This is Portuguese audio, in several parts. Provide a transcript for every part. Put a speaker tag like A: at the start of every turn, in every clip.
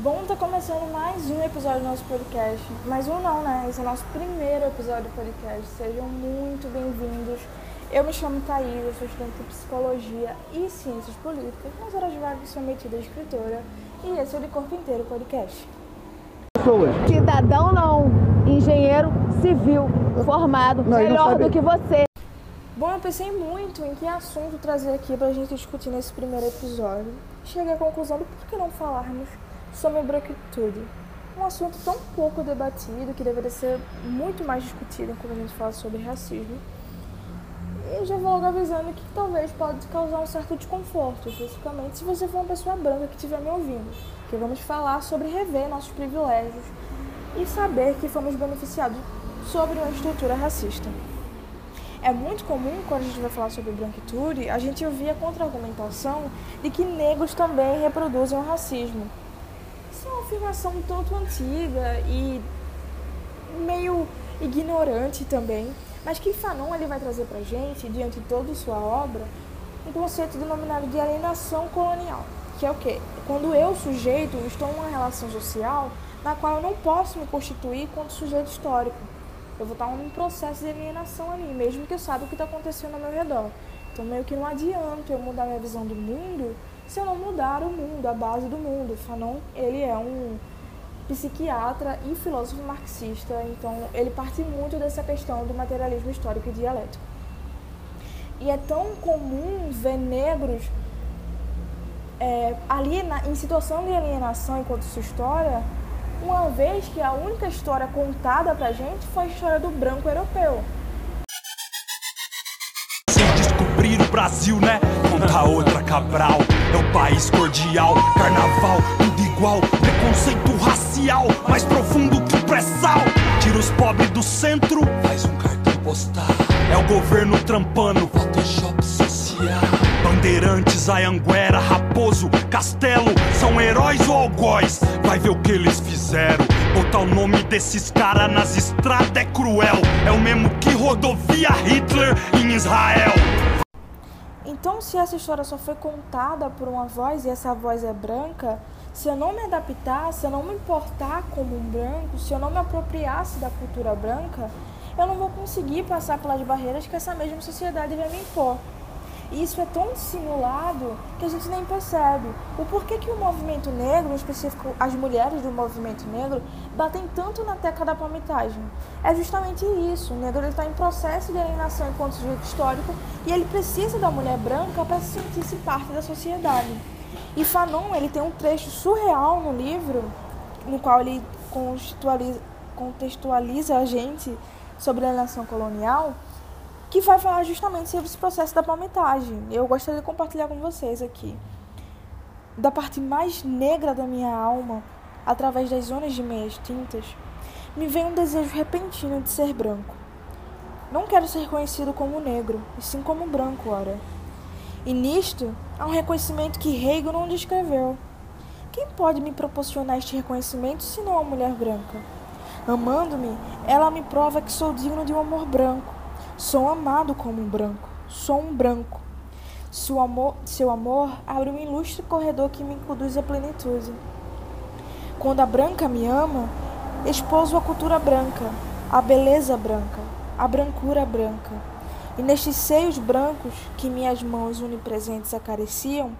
A: Bom, tá começando mais um episódio do nosso podcast. Mais um não, né? Esse é o nosso primeiro episódio do podcast. Sejam muito bem-vindos. Eu me chamo Thaís, eu sou estudante de Psicologia e Ciências Políticas. Nas horas vagas sou metida escritora. E esse é o De Corpo Inteiro Podcast.
B: pessoas.
C: Cidadão não, engenheiro civil formado,
B: Não,
C: melhor do que você.
A: Bom, eu pensei muito em que assunto trazer aqui pra gente discutir nesse primeiro episódio. Cheguei à conclusão do por que não falarmos sobre a branquitude. Um assunto tão pouco debatido que deveria ser muito mais discutido quando a gente fala sobre racismo. E já vou logo avisando que talvez pode causar um certo desconforto, especificamente se você for uma pessoa branca que estiver me ouvindo. Que vamos falar sobre rever nossos privilégios e saber que fomos beneficiados sobre uma estrutura racista. É muito comum, quando a gente vai falar sobre branquitude, a gente ouvir a contra-argumentação de que negros também reproduzem o racismo. Afirmação um tanto antiga e meio ignorante também, mas que Fanon ele vai trazer pra gente, diante de toda sua obra, um conceito denominado de alienação colonial, que é o quê? Quando eu, sujeito, estou em uma relação social na qual eu não posso me constituir enquanto sujeito histórico. Eu vou estar num processo de alienação ali, mesmo que eu saiba o que está acontecendo ao meu redor. Então, meio que não adianta eu mudar minha visão do mundo se eu não mudar o mundo, a base do mundo. Fanon, ele é um psiquiatra e filósofo marxista, então ele parte muito dessa questão do materialismo histórico e dialético. E é tão comum ver negros é, aliena, em situação de alienação enquanto sua história, uma vez que a única história contada pra gente foi a história do branco europeu.
D: Brasil, né? Conta outra Cabral. É o país cordial, carnaval, tudo igual. Preconceito racial, mais profundo que o pré-sal. Tira os pobres do centro, faz um cartão postal. É o governo trampando, Photoshop social. Bandeirantes, Ayanguera, Raposo, Castelo, são heróis ou algoz? Vai ver o que eles fizeram. Botar o nome desses caras nas estradas é cruel. É o mesmo que rodovia Hitler em Israel.
A: Então, se essa história só foi contada por uma voz e essa voz é branca, se eu não me adaptar, se eu não me importar como um branco, se eu não me apropriasse da cultura branca, eu não vou conseguir passar pelas barreiras que essa mesma sociedade vai me impor. E isso é tão dissimulado que a gente nem percebe. O porquê que o movimento negro, em específico as mulheres do movimento negro, batem tanto na tecla da palmitagem. É justamente isso. O negro está em processo de alienação enquanto sujeito histórico e ele precisa da mulher branca para se sentir-se parte da sociedade. E Fanon ele tem um trecho surreal no livro, no qual ele contextualiza a gente sobre a alienação colonial, que vai falar justamente sobre esse processo da palmitagem. Eu gostaria de compartilhar com vocês aqui. Da parte mais negra da minha alma, através das zonas de meias tintas, me vem um desejo repentino de ser branco. Não quero ser conhecido como negro, e sim como branco, ora. E nisto, há um reconhecimento que Hegel não descreveu. Quem pode me proporcionar este reconhecimento se não a mulher branca? Amando-me, ela me prova que sou digno de um amor branco. Sou amado como um branco. Sou um branco. Seu amor, seu amor abre um ilustre corredor que me conduz à plenitude. Quando a branca me ama, expôs a cultura branca, a beleza branca, a brancura branca. E nestes seios brancos que minhas mãos onipresentes acariciam,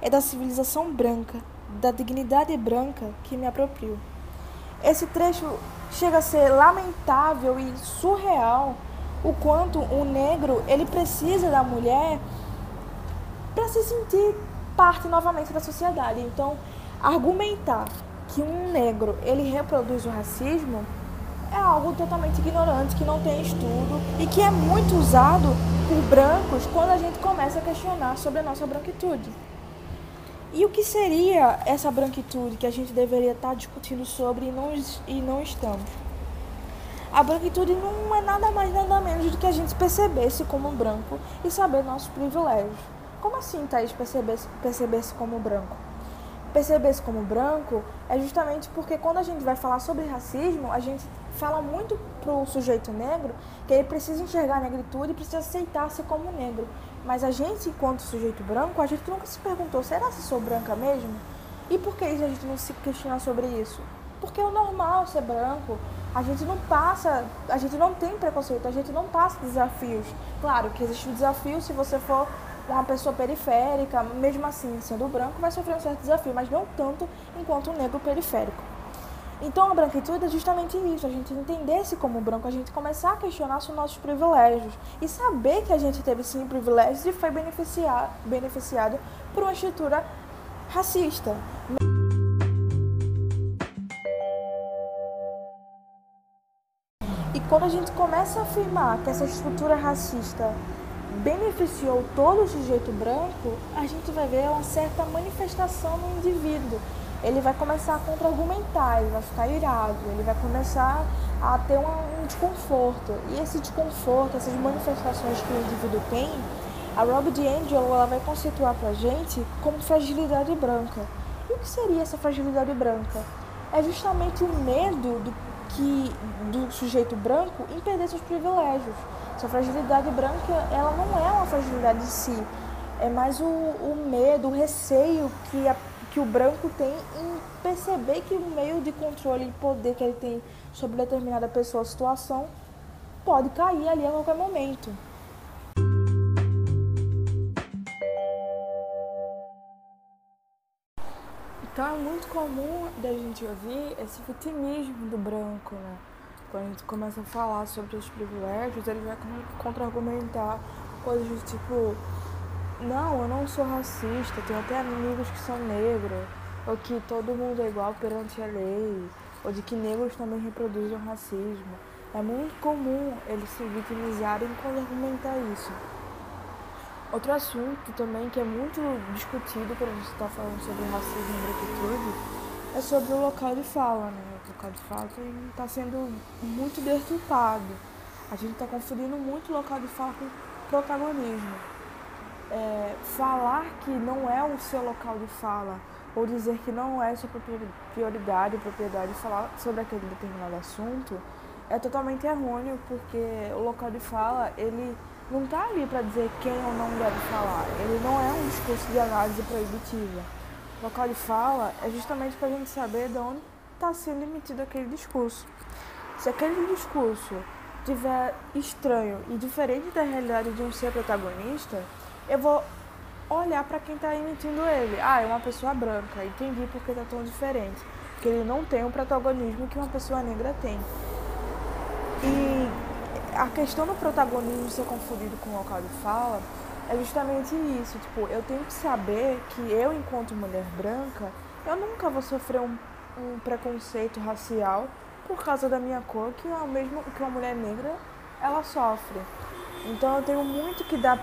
A: é da civilização branca, da dignidade branca que me aproprio. Esse trecho chega a ser lamentável e surreal o quanto o negro ele precisa da mulher para se sentir parte novamente da sociedade. Então, argumentar que um negro ele reproduz o racismo é algo totalmente ignorante, que não tem estudo e que é muito usado por brancos quando a gente começa a questionar sobre a nossa branquitude. E o que seria essa branquitude que a gente deveria estar discutindo sobre e não, e não estamos? A branquitude não é nada mais nada menos do que a gente perceber-se como branco e saber nossos privilégios. Como assim, Thaís, perceber-se perceber como branco? Perceber-se como branco é justamente porque quando a gente vai falar sobre racismo, a gente fala muito pro sujeito negro que ele precisa enxergar a negritude e precisa aceitar-se como negro. Mas a gente, enquanto sujeito branco, a gente nunca se perguntou, será se sou branca mesmo? E por que a gente não se questiona sobre isso? Porque é normal ser branco. A gente não passa, a gente não tem preconceito, a gente não passa desafios. Claro que existe um desafio se você for uma pessoa periférica, mesmo assim, sendo branco, vai sofrer um certo desafio, mas não tanto enquanto um negro periférico. Então a branquitude é justamente isso, a gente entender-se como branco, a gente começar a questionar os nossos privilégios e saber que a gente teve sim privilégios e foi beneficiado, beneficiado por uma estrutura racista. Quando a gente começa a afirmar que essa estrutura racista beneficiou todo o sujeito branco, a gente vai ver uma certa manifestação no indivíduo. Ele vai começar a contra-argumentar, ele vai ficar irado, ele vai começar a ter um desconforto. E esse desconforto, essas manifestações que o indivíduo tem, a Rob D'Angelo vai conceituar pra gente como fragilidade branca. E o que seria essa fragilidade branca? É justamente o medo do que do sujeito branco em perder seus privilégios. Essa fragilidade branca, ela não é uma fragilidade em si, é mais o, o medo, o receio que, a, que o branco tem em perceber que o meio de controle e poder que ele tem sobre determinada pessoa, situação, pode cair ali a qualquer momento. Então é muito comum da gente ouvir esse vitimismo do branco, né? Quando a gente começa a falar sobre os privilégios, ele vai contra-argumentar coisas do tipo: não, eu não sou racista, tenho até amigos que são negros, ou que todo mundo é igual perante a lei, ou de que negros também reproduzem o racismo. É muito comum eles se vitimizarem quando argumentar isso. Outro assunto também que é muito discutido quando a gente está falando sobre racismo e branquitude é sobre o local de fala, né? O local de fala está sendo muito deturpado. A gente está confundindo muito local de fala com protagonismo. É, falar que não é o seu local de fala ou dizer que não é sua prioridade, propriedade falar sobre aquele determinado assunto é totalmente errôneo porque o local de fala ele não está ali para dizer quem ou não deve falar. Ele não é um discurso de análise proibitiva. O local de fala é justamente para a gente saber de onde está sendo emitido aquele discurso. Se aquele discurso estiver estranho e diferente da realidade de um ser protagonista, eu vou olhar para quem está emitindo ele. Ah, é uma pessoa branca, entendi porque está tão diferente. Porque ele não tem o protagonismo que uma pessoa negra tem. E a questão do protagonismo ser confundido com o local de fala é justamente isso. Tipo, eu tenho que saber que eu, enquanto mulher branca, eu nunca vou sofrer um, um preconceito racial por causa da minha cor, que é o mesmo que uma mulher negra ela sofre. Então eu tenho muito que dar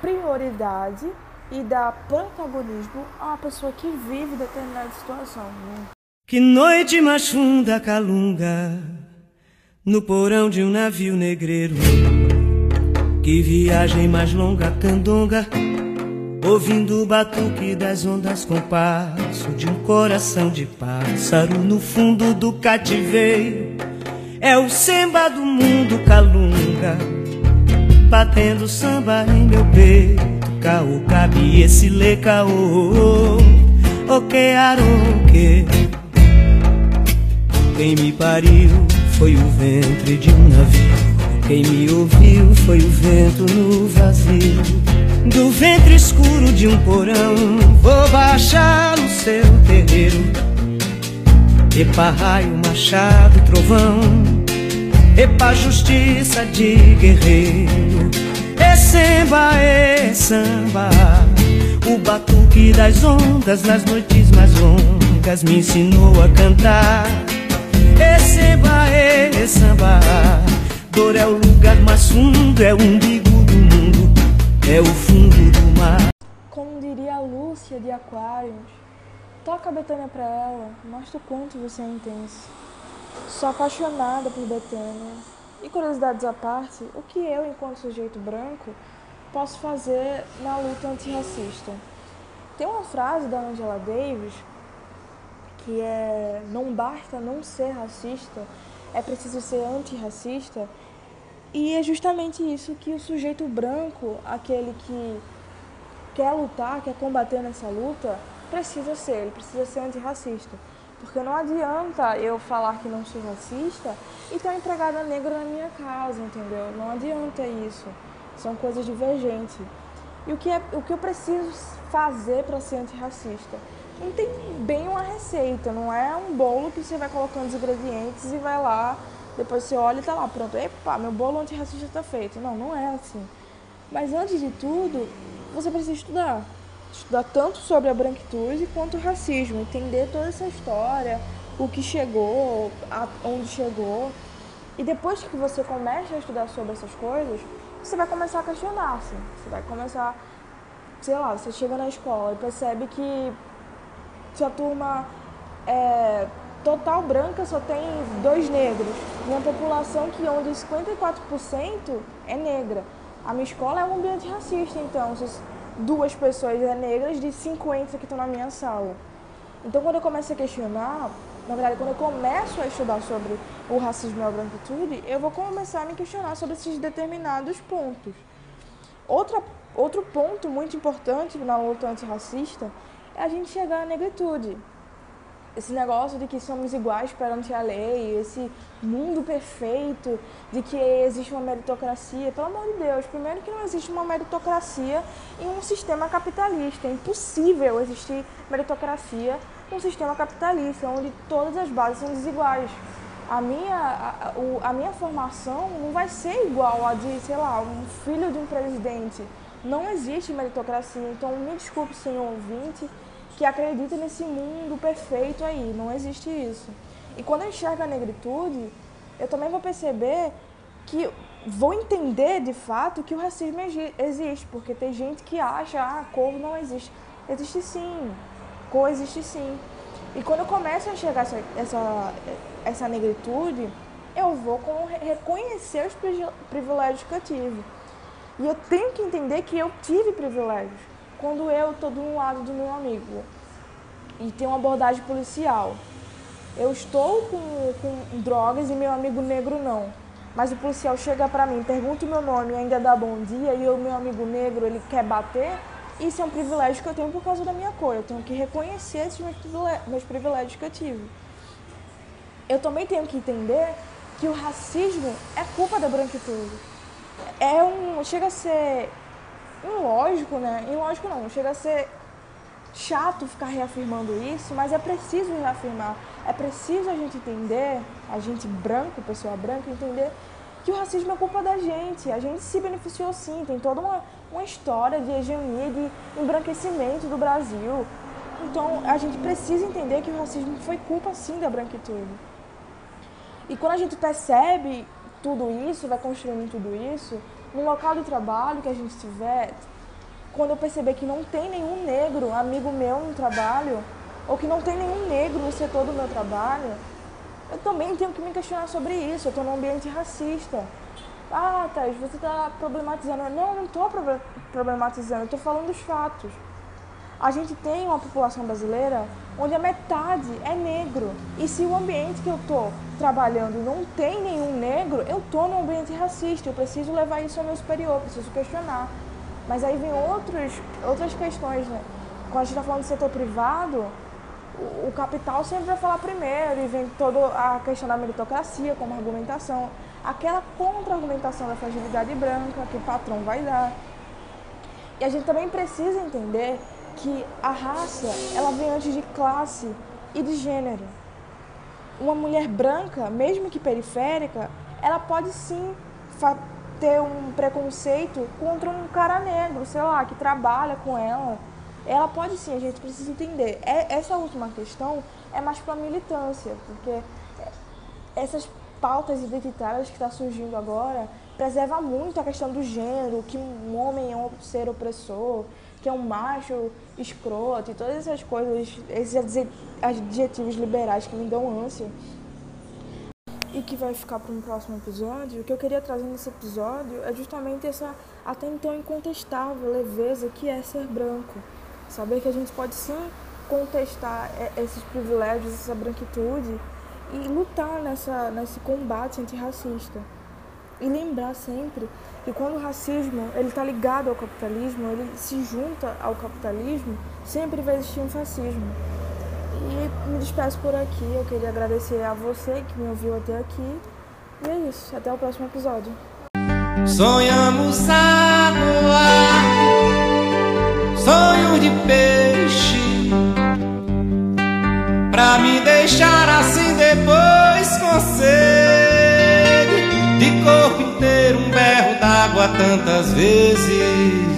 A: prioridade e dar protagonismo a uma pessoa que vive determinada situação. Né?
B: Que noite mais funda calunga no porão de um navio negreiro. Que viagem mais longa, candonga, ouvindo o batuque das ondas com passo de um coração de pássaro no fundo do cativeiro. É o samba do mundo calunga, batendo samba em meu peito. Caô, cabe esse lê caô, o que aroque. Quem me pariu foi o ventre de um navio. Quem me ouviu foi o vento no vazio. Do ventre escuro de um porão, vou baixar no seu terreiro. Epa, raio, machado, trovão. Epa, justiça de guerreiro. É samba, é samba. O batuque das ondas nas noites mais longas me ensinou a cantar. É samba, samba. Dor é o lugar mais fundo, é o umbigo do mundo É o fundo do mar.
A: Como diria a Lúcia de Aquários Toca a Betânia pra ela, mostra o quanto você é intenso. Sou apaixonada por Betânia. E curiosidades à parte, o que eu, enquanto sujeito branco, posso fazer na luta antirracista? Tem uma frase da Angela Davis que é não basta não ser racista, é preciso ser antirracista. E é justamente isso que o sujeito branco, aquele que quer lutar, quer combater nessa luta, precisa ser, ele precisa ser antirracista. Porque não adianta eu falar que não sou racista e ter uma empregada negra na minha casa, entendeu? Não adianta isso. São coisas divergentes. E o que, é, o que eu preciso fazer para ser antirracista? Não tem bem uma receita, não é um bolo que você vai colocando os ingredientes e vai lá, depois você olha e tá lá, pronto, epa, meu bolo antirracista está feito. Não, não é assim. Mas antes de tudo, você precisa estudar. Estudar tanto sobre a branquitude quanto o racismo, entender toda essa história, o que chegou, onde chegou. E depois que você começa a estudar sobre essas coisas, você vai começar a questionar-se. Você vai começar, sei lá, você chega na escola e percebe que sua turma é total branca só tem dois negros. Uma população que onde 54% é negra. A minha escola é um ambiente racista, então, duas pessoas é negras de 50 que estão na minha sala. Então, quando eu começo a questionar, na verdade, quando eu começo a estudar sobre o racismo e a branquitude, eu vou começar a me questionar sobre esses determinados pontos. Outra, outro ponto muito importante na luta antirracista é a gente chegar à negritude esse negócio de que somos iguais perante a lei, esse mundo perfeito, de que existe uma meritocracia. Pelo amor de Deus, primeiro que não existe uma meritocracia em um sistema capitalista. É impossível existir meritocracia num sistema capitalista, onde todas as bases são desiguais. A minha, a, a, minha formação não vai ser igual a de, sei lá, um filho de um presidente. Não existe meritocracia. Então, me desculpe, senhor ouvinte, que acredita nesse mundo perfeito aí. Não existe isso. E quando eu enxergo a negritude, eu também vou perceber que vou entender de fato que o racismo existe, porque tem gente que acha ah, cor não existe. Existe sim, cor existe sim. E quando eu começo a enxergar essa, essa, essa negritude, eu vou reconhecer os privilégios que eu tive. E eu tenho que entender que eu tive privilégios quando eu estou do lado do meu amigo e tem uma abordagem policial, eu estou com, com drogas e meu amigo negro não. Mas o policial chega para mim, pergunta o meu nome ainda dá bom dia e o meu amigo negro ele quer bater, isso é um privilégio que eu tenho por causa da minha cor. Eu tenho que reconhecer esses meus privilégios, meus privilégios que eu tive. Eu também tenho que entender que o racismo é culpa da branquitude. É um, chega a ser ilógico, né? Ilógico não, chega a ser chato ficar reafirmando isso, mas é preciso reafirmar. É preciso a gente entender, a gente branco, pessoa branca, entender que o racismo é culpa da gente. A gente se beneficiou sim, tem toda uma, uma história de hegemonia, de embranquecimento do Brasil. Então a gente precisa entender que o racismo foi culpa sim da branquitude. E quando a gente percebe tudo isso, vai construindo tudo isso, no local de trabalho que a gente tiver, quando eu perceber que não tem nenhum negro amigo meu no trabalho, ou que não tem nenhum negro no setor do meu trabalho, eu também tenho que me questionar sobre isso. Eu estou num ambiente racista. Ah, Thais, você está problematizando. Não, não estou problematizando, eu estou falando dos fatos. A gente tem uma população brasileira onde a metade é negro. E se o ambiente que eu estou trabalhando não tem nenhum negro, eu estou num ambiente racista. Eu preciso levar isso ao meu superior, preciso questionar. Mas aí vem outros, outras questões, né? Quando a gente está falando do setor privado, o, o capital sempre vai falar primeiro e vem toda a questão da meritocracia como argumentação. Aquela contra-argumentação da fragilidade branca que o patrão vai dar. E a gente também precisa entender que a raça ela vem antes de classe e de gênero. Uma mulher branca, mesmo que periférica, ela pode sim ter um preconceito contra um cara negro, sei lá, que trabalha com ela. Ela pode sim, a gente precisa entender. É, essa última questão é mais para militância, porque essas pautas identitárias que está surgindo agora preserva muito a questão do gênero, que um homem é um ser opressor, que é um macho escroto e todas essas coisas, esses adjetivos liberais que me dão ânsia. E que vai ficar para um próximo episódio. O que eu queria trazer nesse episódio é justamente essa até então incontestável leveza que é ser branco. Saber que a gente pode sim contestar esses privilégios, essa branquitude e lutar nessa, nesse combate antirracista. E lembrar sempre que quando o racismo ele está ligado ao capitalismo, ele se junta ao capitalismo, sempre vai existir um fascismo. E me despeço por aqui. Eu queria agradecer a você que me ouviu até aqui. E é isso. Até o próximo episódio.
E: Sonhamos água, sonho de peixe, pra me deixar assim depois com sede, inteiro um berro d'água tantas vezes.